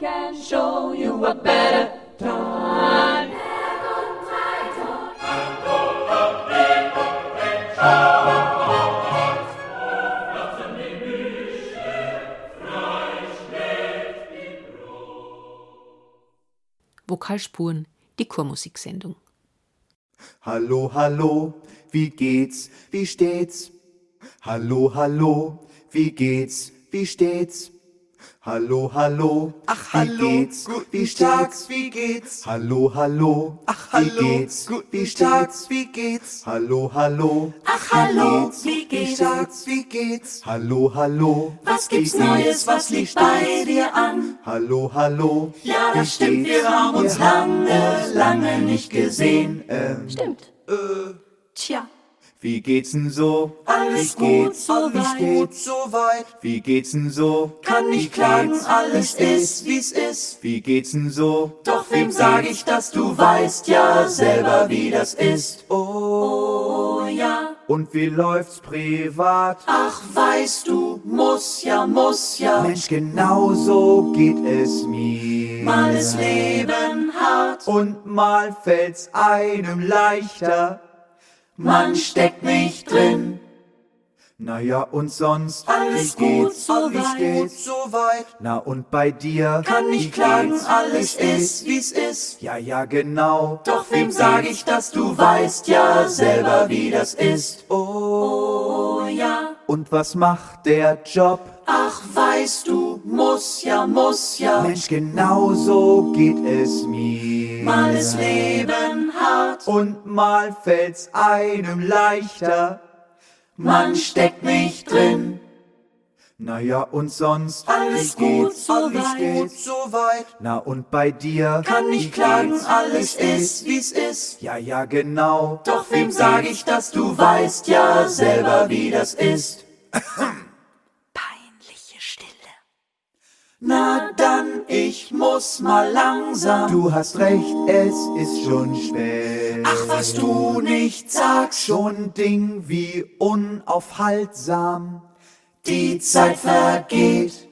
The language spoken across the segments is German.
can show you a better time. Vokalspuren, die Chormusiksendung. Hallo, hallo, wie geht's, wie steht's? Hallo, hallo, wie geht's, wie steht's? Hallo, hallo, Ach, wie hallo, geht's, guten wie steht's? wie geht's? Hallo, hallo, Ach, wie hallo, geht's, guten wie steht's? wie geht's? Hallo, hallo, Ach, hallo, wie wie geht's? Wie geht's? Hallo, hallo, Was gibt's wie Neues, geht's? was liegt bei dir an? Hallo, hallo, Ja, wie das stimmt, geht's? wir haben uns Wir haben lange, lange nicht gesehen. Ähm, Stimmt. Tja, wie geht's denn so? alles wie gut, geht's? soweit. Steht's? soweit. Wie geht's denn so? Kann nicht klagen, alles ist, wie's ist. Wie geht's denn so? Doch wem sag ich, dass du weißt ja selber, wie das ist. Oh, Oh ja, und wie läuft's privat? ach weißt du, muss ja, muss ja. Mensch, genau so geht es mir. Mal ist Leben hart, Und mal fällt's einem leichter. Man steckt nicht drin. Naja, und sonst? Alles wie gut, geht's? soweit. Wie steht's? soweit. Na, und bei dir? Kann nicht klagen, geht's? alles ist, wie's ist. Ja, ja, genau. Doch wem sag ich, dass du weißt ja selber, wie das ist. Oh, Oh ja, und was macht der Job? ach weißt du, muss ja, muss ja. Mensch, genau so geht es mir. Mal ist Leben hart, Und mal fällt's einem leichter. man steckt nicht drin. Naja, und sonst? Alles gut, soweit. Wie steht's? soweit. Na, und bei dir? Kann nicht klagen, alles ist, wie's ist. Ja, ja, genau. Doch wem sag ich, dass du weißt ja selber, wie das ist. Peinliche Stille. Na ich muss mal langsam. Du hast recht, es ist schon spät. Ach, was du nicht sagst, Schon Ding wie unaufhaltsam. die Zeit vergeht.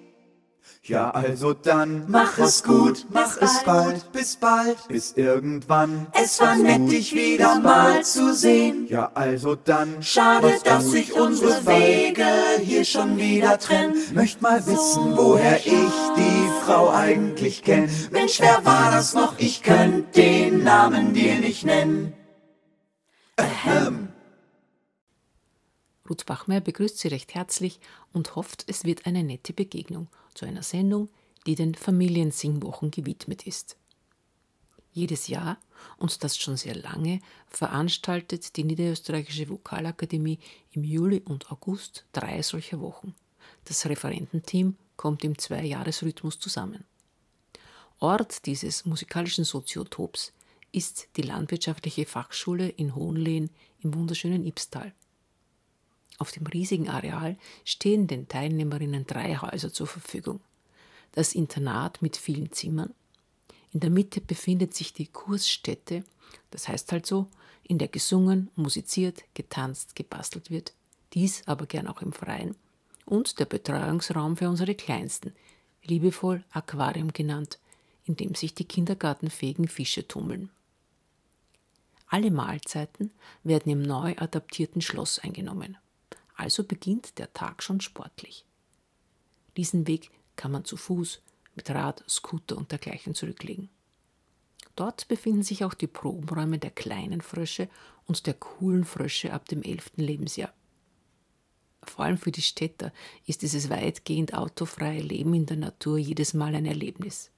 Ja, also dann. Mach es gut, mach bis es bald. bis bald. Bis irgendwann. Es war nett, dich wieder mal bald. zu sehen. Ja, also dann. Schade, dass gut, sich unsere. Wege hier schon wieder trennen. Möcht mal wissen, woher ich die Frau eigentlich kenn. Mensch, wer war das noch? Ich könnt den Namen dir nicht nennen. Ruth Bachmeier begrüßt Sie recht herzlich und hofft, es wird eine nette Begegnung zu einer Sendung, die den Familiensingwochen gewidmet ist. Jedes Jahr, und das schon sehr lange, veranstaltet die Niederösterreichische Vokalakademie im Juli und August drei solcher Wochen. Das Referententeam kommt im Zweijahresrhythmus zusammen. Ort dieses musikalischen Soziotops ist die Landwirtschaftliche Fachschule in Hohenlehen im wunderschönen Ibstal. Auf dem riesigen Areal stehen den Teilnehmerinnen drei Häuser zur Verfügung. Das Internat mit vielen Zimmern. In der Mitte befindet sich die Kursstätte, das heißt halt so, in der gesungen, musiziert, getanzt, gebastelt wird. Dies aber gern auch im Freien. Und der Betreuungsraum für unsere Kleinsten, liebevoll Aquarium genannt, in dem sich die kindergartenfähigen Fische tummeln. Alle Mahlzeiten werden im neu adaptierten Schloss eingenommen. Also beginnt der Tag schon sportlich. Diesen Weg kann man zu Fuß, mit Rad, Scooter und dergleichen zurücklegen. Dort befinden sich auch die Probenräume der kleinen Frösche und der coolen Frösche ab dem 11. Lebensjahr. Vor allem für die Städter ist dieses weitgehend autofreie Leben in der Natur jedes Mal ein Erlebnis.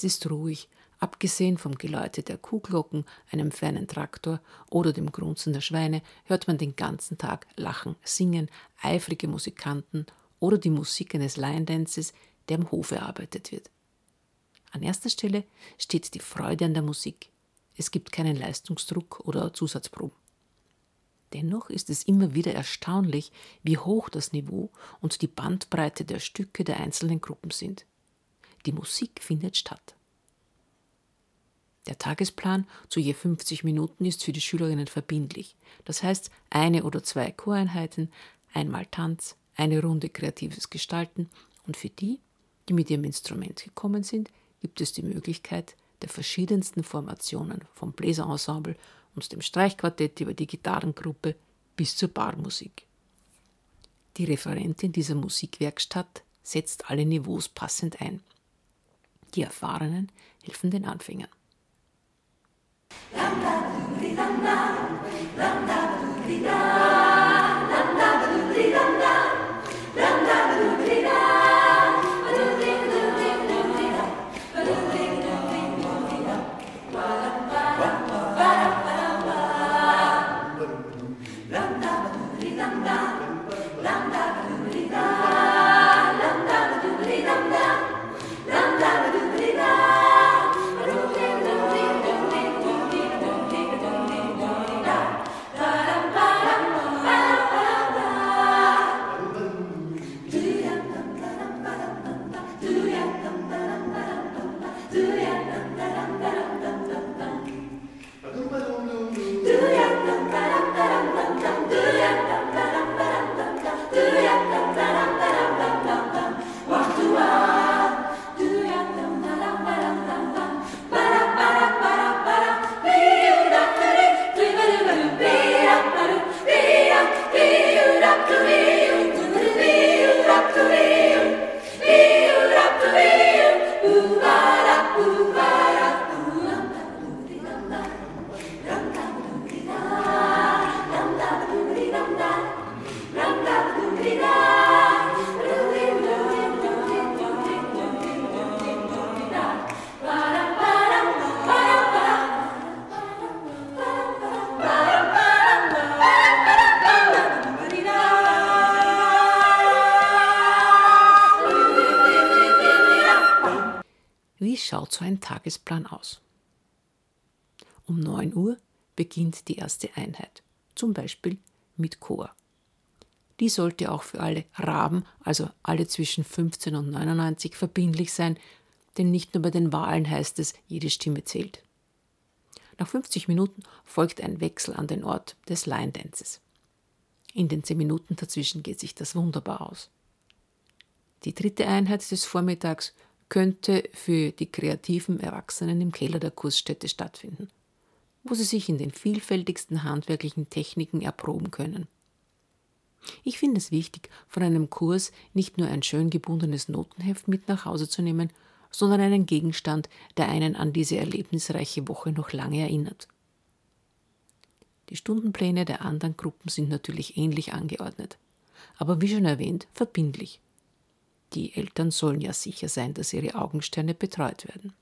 Es ist ruhig, abgesehen vom Geläute der Kuhglocken, einem fernen Traktor oder dem Grunzen der Schweine, hört man den ganzen Tag Lachen, Singen, eifrige Musikanten oder die Musik eines Lion Dances, der im Hof erarbeitet wird. An erster Stelle steht die Freude an der Musik. Es gibt keinen Leistungsdruck oder Zusatzproben. Dennoch ist es immer wieder erstaunlich, wie hoch das Niveau und die Bandbreite der Stücke der einzelnen Gruppen sind. Die Musik findet statt. Der Tagesplan zu je 50 Minuten ist für die Schülerinnen verbindlich. Das heißt, eine oder zwei Choreinheiten, einmal Tanz, eine Runde kreatives Gestalten und für die, die mit ihrem Instrument gekommen sind, gibt es die Möglichkeit der verschiedensten Formationen vom Bläserensemble und dem Streichquartett über die Gitarrengruppe bis zur Barmusik. Die Referentin dieser Musikwerkstatt setzt alle Niveaus passend ein. Die Erfahrenen helfen den Anfängern. schaut aus? Um 9 Uhr beginnt die erste Einheit, zum Beispiel mit Chor. Die sollte auch für alle Raben, also alle zwischen 15 und 99, verbindlich sein, denn nicht nur bei den Wahlen heißt es, jede Stimme zählt. Nach 50 Minuten folgt ein Wechsel an den Ort des Line Dances. In den 10 Minuten dazwischen geht sich das wunderbar aus. Die dritte Einheit des Vormittags könnte für die kreativen Erwachsenen im Keller der Kursstätte stattfinden, wo sie sich in den vielfältigsten handwerklichen Techniken erproben können. Ich finde es wichtig, von einem Kurs nicht nur ein schön gebundenes Notenheft mit nach Hause zu nehmen, sondern einen Gegenstand, der einen an diese erlebnisreiche Woche noch lange erinnert. Die Stundenpläne der anderen Gruppen sind natürlich ähnlich angeordnet, aber wie schon erwähnt, verbindlich. Die Eltern sollen ja sicher sein, dass ihre Augensterne betreut werden.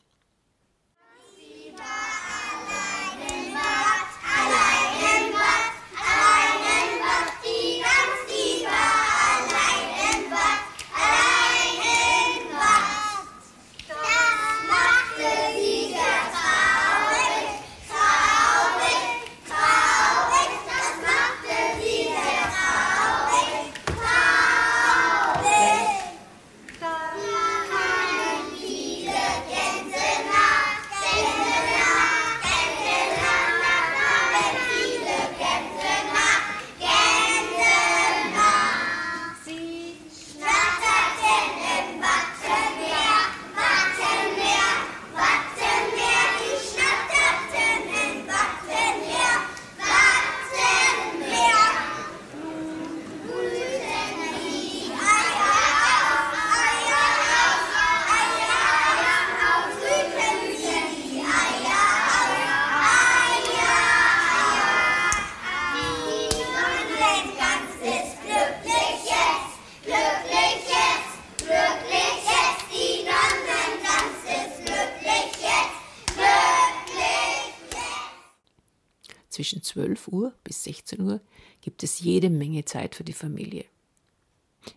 Zwischen 12 Uhr bis 16 Uhr gibt es jede Menge Zeit für die Familie.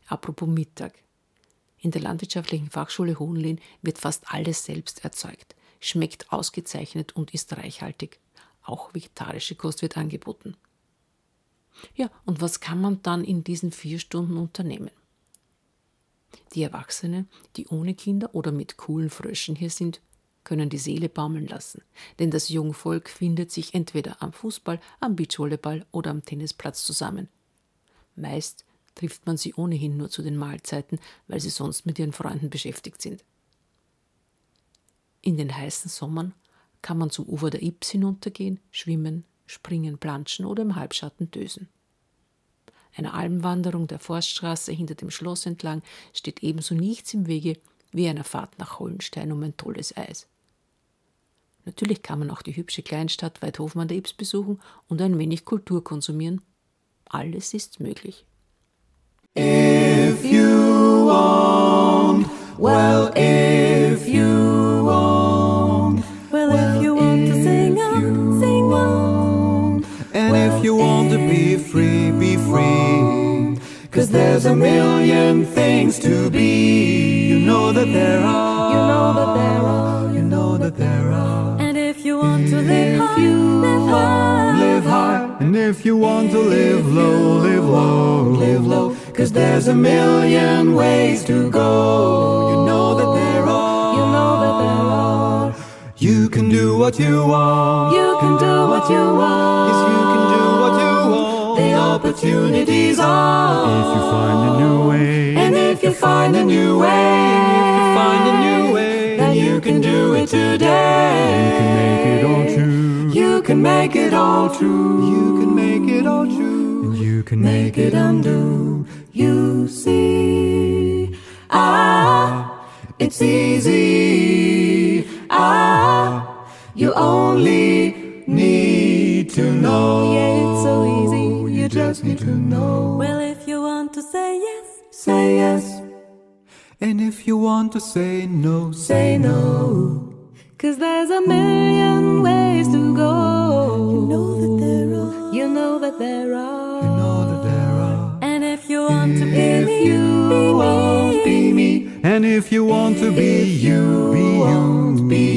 Apropos Mittag. In der Landwirtschaftlichen Fachschule Hohenlehn wird fast alles selbst erzeugt, schmeckt ausgezeichnet und ist reichhaltig. Auch vegetarische Kost wird angeboten. Ja, und was kann man dann in diesen vier Stunden unternehmen? Die Erwachsenen, die ohne Kinder oder mit coolen Fröschen hier sind, können die Seele baumeln lassen, denn das Jungvolk findet sich entweder am Fußball, am Beachvolleyball oder am Tennisplatz zusammen. Meist trifft man sie ohnehin nur zu den Mahlzeiten, weil sie sonst mit ihren Freunden beschäftigt sind. In den heißen Sommern kann man zum Ufer der Ips hinuntergehen, schwimmen, springen, planschen oder im Halbschatten dösen. Einer Almwanderung der Forststraße hinter dem Schloss entlang steht ebenso nichts im Wege wie einer Fahrt nach Hollenstein um ein tolles Eis. Natürlich kann man auch die hübsche Kleinstadt Weidhofen an der Ips besuchen und ein wenig Kultur konsumieren. Alles ist möglich. If you want, well, if you want, Well, if you want to sing on, sing on. and if you want to be free, be free. Cause there's a million things to be. You know that there are. You know that there are. You know that there are. And if you want to live high, you live high. live high, and if you want to live low, live low, live low. Cause there's a million ways to go. You know that there are. You know that there are. You can do what you want. You can do what you want. Opportunities are. If you find a new way, And if you find a new way, if you find a new way, then you can do it today. you can make it all true. You can make it all true. You can make it all true. And you can Make it undo. You see, ah, it's easy. Ah, you only just need to know. Well, if you want to say yes, Say yes. And if you want to say no, say no. Cause there's a million ways to go. You know that there are. You know that there are. you know that there are. And if you want to be If me, you be want, me. be me. And if you want to be you, be you, be you.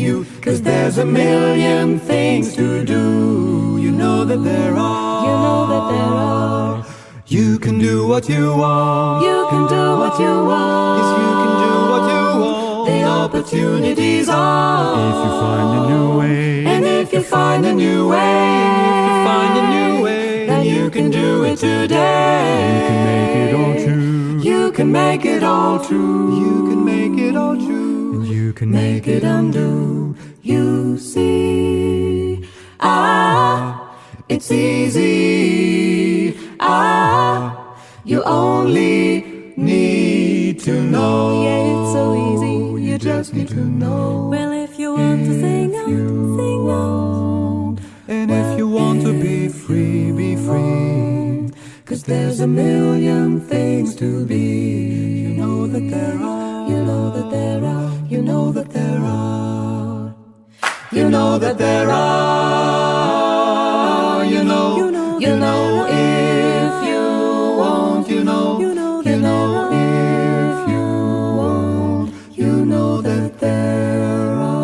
Cause there's a million things to do. You know that there are. You know that there are. You can do what you want. You can do what you want. Yes, you can do what you want. The opportunities are. If you find a new way, And if you find a new way, if you find a new way, then you can do it today. you can make it all true. You can make it all true. You can make it all true. And you can Make it undo. You see, ah, it's easy. Ah, you only need to know. Yeah, it's so easy. You just need to know. Well, if you want to sing on, sing on. And if you want to be free, be free. Cause there's a million things to be. You know that there are. You know that there are. You know that there are. You know that there are. You know. You know You that know if you want. You know. You know You if you want. You know that there are.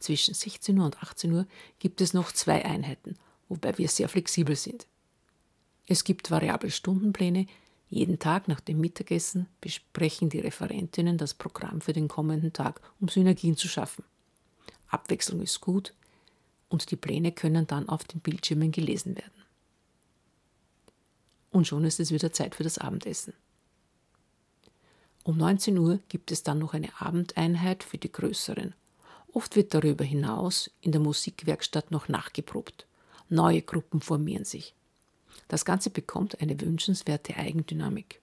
Zwischen 16 Uhr und 18 Uhr gibt es noch zwei Einheiten, wobei wir sehr flexibel sind. Es gibt variable Stundenpläne. Jeden Tag nach dem Mittagessen besprechen die Referentinnen das Programm für den kommenden Tag, um Synergien zu schaffen. Abwechslung ist gut und die Pläne können dann auf den Bildschirmen gelesen werden. Und schon ist es wieder Zeit für das Abendessen. Um 19 Uhr gibt es dann noch eine Abendeinheit für die Größeren. Oft wird darüber hinaus in der Musikwerkstatt noch nachgeprobt. Neue Gruppen formieren sich. Das Ganze bekommt eine wünschenswerte Eigendynamik.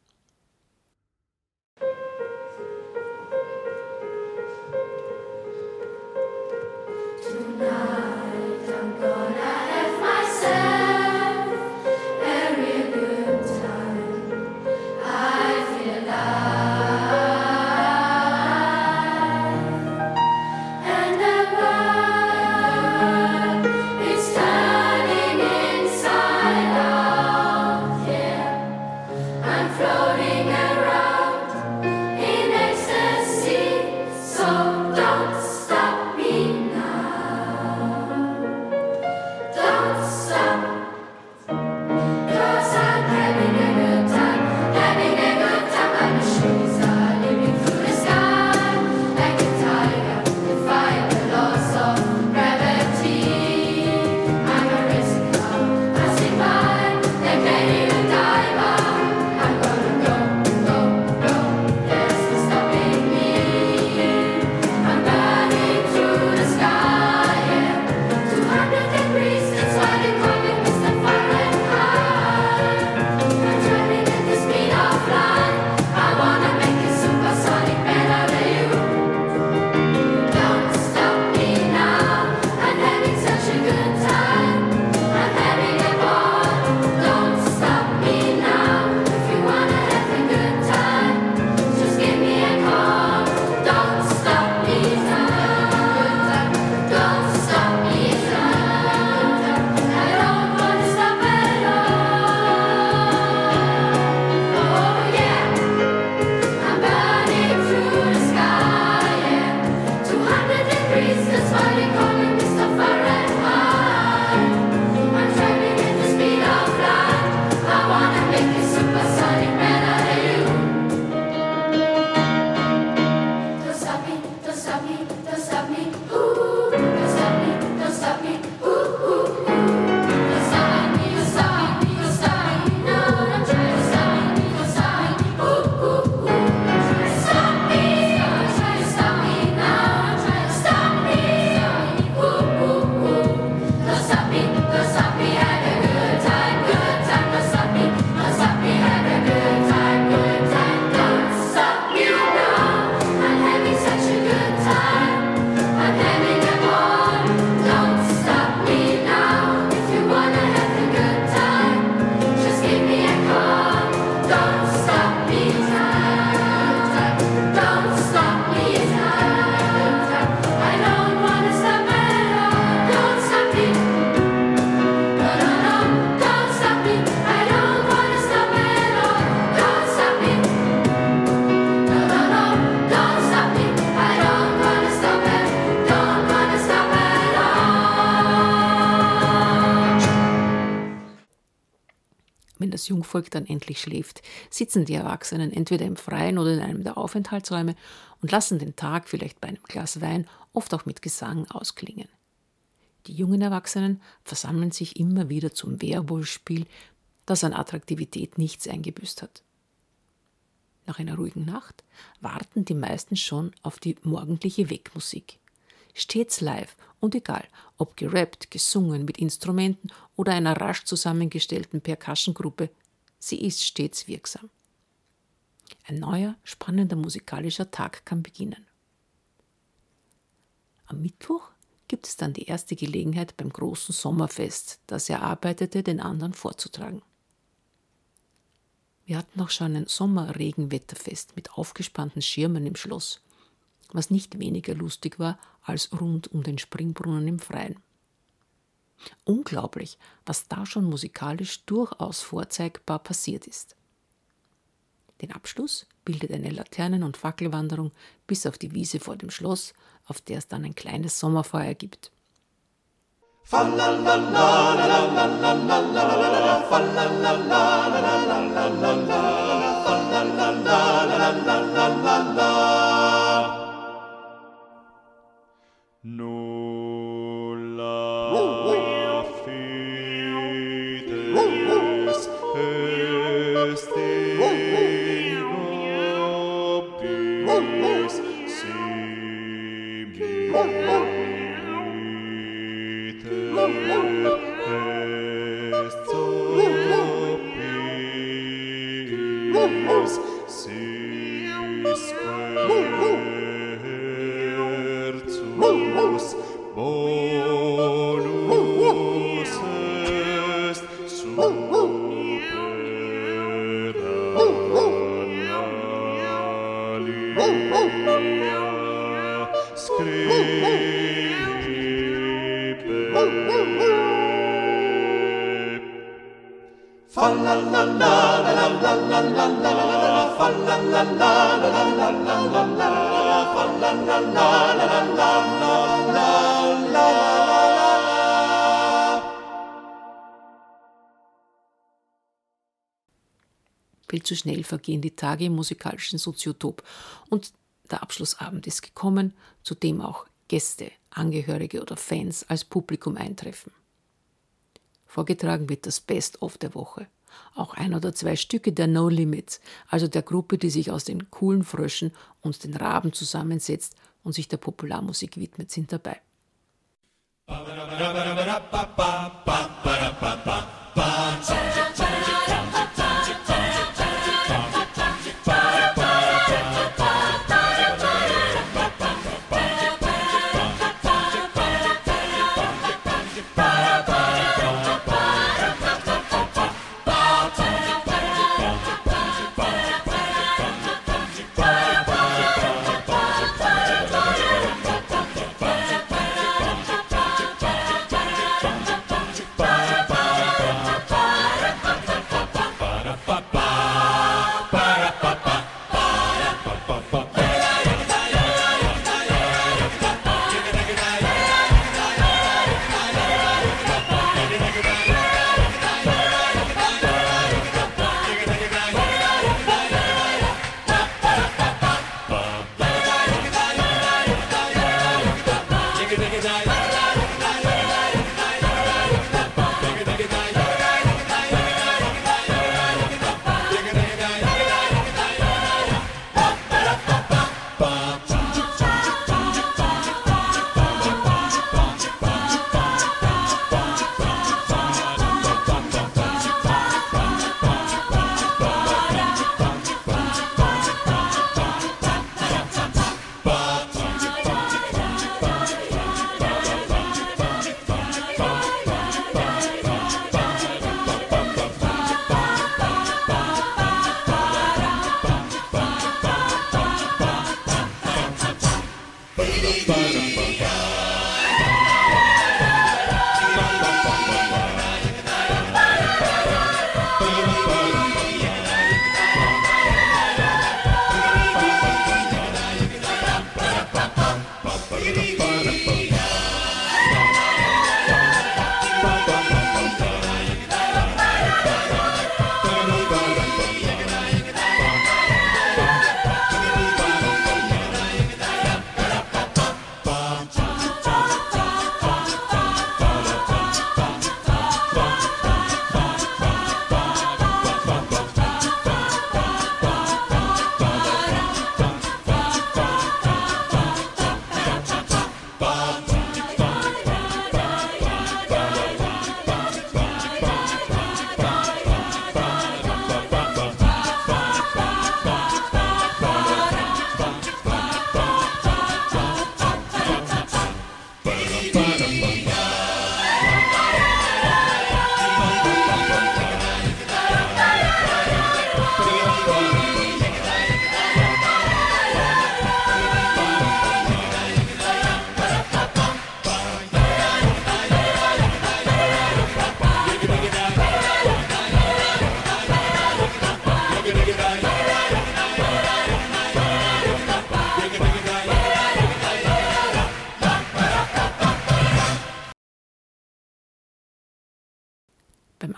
Jungvolk dann endlich schläft, sitzen die Erwachsenen entweder im Freien oder in einem der Aufenthaltsräume und lassen den Tag vielleicht bei einem Glas Wein, oft auch mit Gesang, ausklingen. Die jungen Erwachsenen versammeln sich immer wieder zum Werwolfspiel, das an Attraktivität nichts eingebüßt hat. Nach einer ruhigen Nacht warten die meisten schon auf die morgendliche Wegmusik. Stets live und egal, ob gerappt, gesungen mit Instrumenten oder einer rasch zusammengestellten Percussion-Gruppe, sie ist stets wirksam. Ein neuer, spannender musikalischer Tag kann beginnen. Am Mittwoch gibt es dann die erste Gelegenheit beim großen Sommerfest, das er arbeitete, den anderen vorzutragen. Wir hatten auch schon ein Sommerregenwetterfest mit aufgespannten Schirmen im Schloss, was nicht weniger lustig war als rund um den Springbrunnen im Freien. Unglaublich, was da schon musikalisch durchaus vorzeigbar passiert ist. Den Abschluss bildet eine Laternen- und Fackelwanderung bis auf die Wiese vor dem Schloss, auf der es dann ein kleines Sommerfeuer gibt. Nulla Viel zu schnell vergehen die Tage im musikalischen Soziotop und der Abschlussabend ist gekommen, zu dem auch Gäste, Angehörige oder Fans als Publikum eintreffen. Vorgetragen wird das Best of der Woche. Auch ein oder zwei Stücke der No Limits, also der Gruppe, die sich aus den coolen Fröschen und den Raben zusammensetzt und sich der Popularmusik widmet, sind dabei. Ba, ba, ba,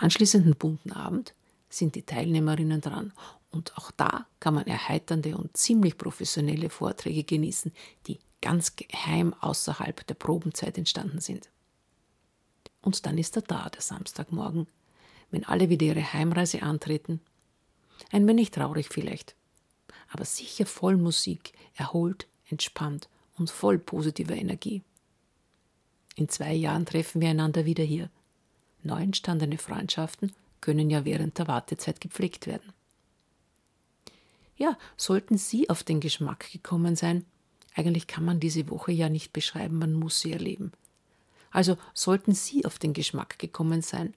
anschließenden bunten Abend sind die Teilnehmerinnen dran und auch da kann man erheiternde und ziemlich professionelle Vorträge genießen, die ganz geheim außerhalb der Probenzeit entstanden sind. Und dann ist er da, der Samstagmorgen, wenn alle wieder ihre Heimreise antreten. Ein wenig traurig vielleicht, aber sicher voll Musik, erholt, entspannt und voll positiver Energie. In zwei Jahren treffen wir einander wieder hier. Neu entstandene Freundschaften können ja während der Wartezeit gepflegt werden. Ja, sollten Sie auf den Geschmack gekommen sein, eigentlich kann man diese Woche ja nicht beschreiben, man muss sie erleben. Also sollten Sie auf den Geschmack gekommen sein,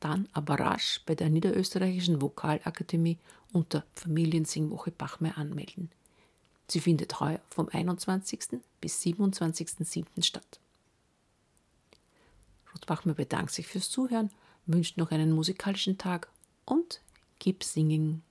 dann aber rasch bei der Niederösterreichischen Vokalakademie unter Familiensingwoche Bachmeier anmelden. Sie findet heuer vom 21. bis 27.07. statt. Ruth Bachmeier bedankt sich fürs Zuhören, wünscht noch einen musikalischen Tag und keep singing.